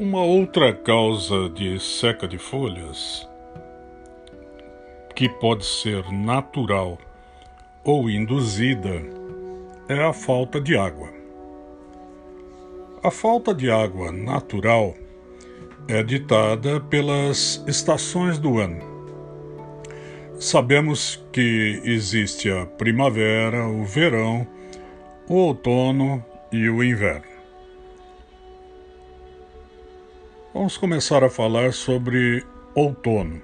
Uma outra causa de seca de folhas, que pode ser natural ou induzida, é a falta de água. A falta de água natural é ditada pelas estações do ano. Sabemos que existe a primavera, o verão, o outono e o inverno. Vamos começar a falar sobre outono.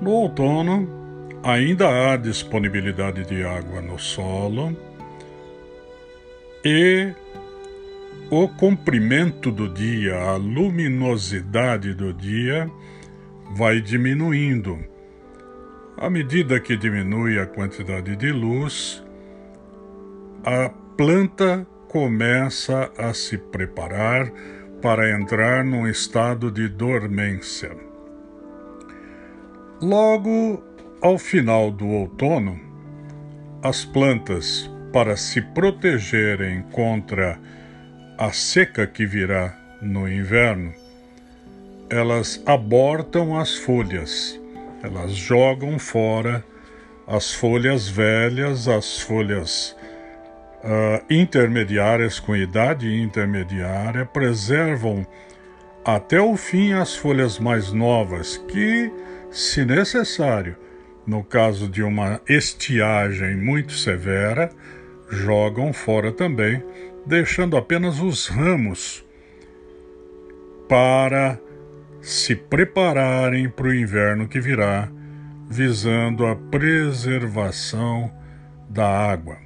No outono, ainda há disponibilidade de água no solo e o comprimento do dia, a luminosidade do dia vai diminuindo. À medida que diminui a quantidade de luz, a planta começa a se preparar para entrar num estado de dormência. Logo ao final do outono, as plantas, para se protegerem contra a seca que virá no inverno, elas abortam as folhas, elas jogam fora as folhas velhas, as folhas uh, intermediárias com idade intermediária preservam até o fim as folhas mais novas, que, se necessário, no caso de uma estiagem muito severa, jogam fora também, deixando apenas os ramos para se prepararem para o inverno que virá, visando a preservação da água.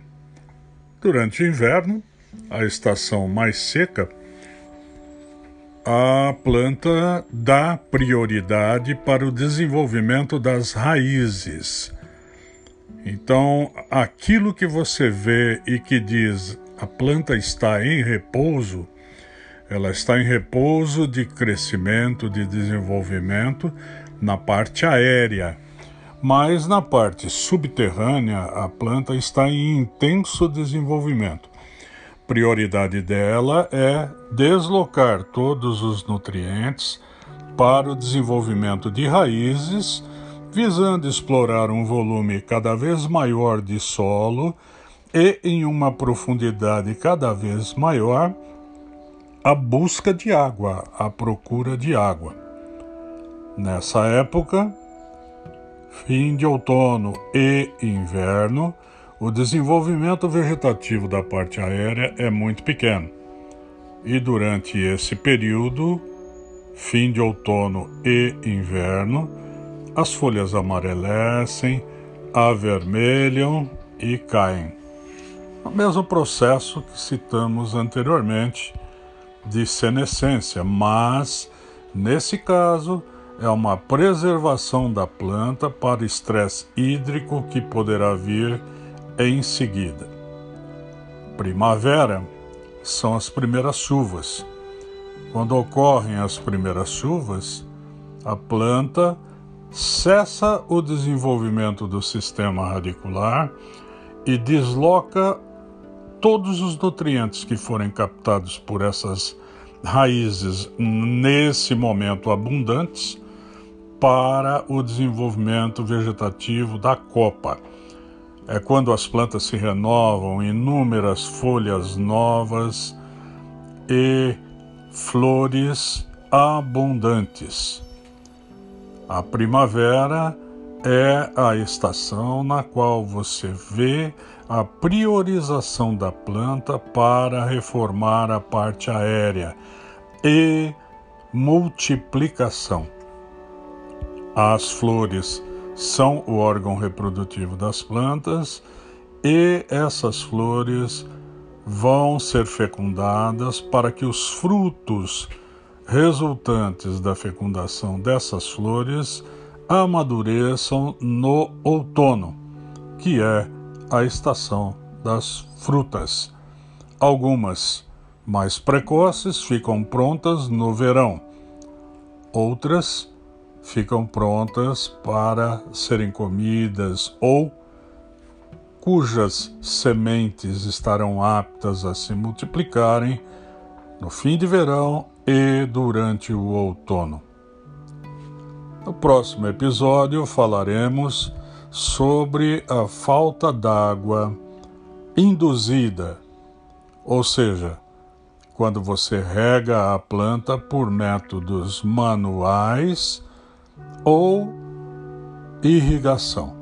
Durante o inverno, a estação mais seca, a planta dá prioridade para o desenvolvimento das raízes. Então, aquilo que você vê e que diz a planta está em repouso, ela está em repouso de crescimento, de desenvolvimento na parte aérea mas na parte subterrânea a planta está em intenso desenvolvimento. Prioridade dela é deslocar todos os nutrientes para o desenvolvimento de raízes, visando explorar um volume cada vez maior de solo e em uma profundidade cada vez maior a busca de água, a procura de água. Nessa época, fim de outono e inverno, o desenvolvimento vegetativo da parte aérea é muito pequeno. E durante esse período, fim de outono e inverno, as folhas amarelecem, avermelham e caem. O mesmo processo que citamos anteriormente de senescência, mas, nesse caso, é uma preservação da planta para estresse hídrico que poderá vir em seguida. Primavera são as primeiras chuvas. Quando ocorrem as primeiras chuvas, a planta cessa o desenvolvimento do sistema radicular e desloca todos os nutrientes que forem captados por essas raízes nesse momento abundantes para o desenvolvimento vegetativo da copa. É quando as plantas se renovam, inúmeras folhas novas e flores abundantes. A primavera é a estação na qual você vê a priorização da planta para reformar a parte aérea e multiplicação. As flores são o órgão reprodutivo das plantas e essas flores vão ser fecundadas para que os frutos resultantes da fecundação dessas flores amadureçam no outono, que é a estação das frutas. Algumas mais precoces ficam prontas no verão, outras ficam prontas para serem comidas ou cujas sementes estarão aptas a se multiplicarem no fim de verão e durante o outono. No próximo episódio falaremos sobre a falta d'água induzida, ou seja, quando você rega a planta por métodos manuais ou irrigação.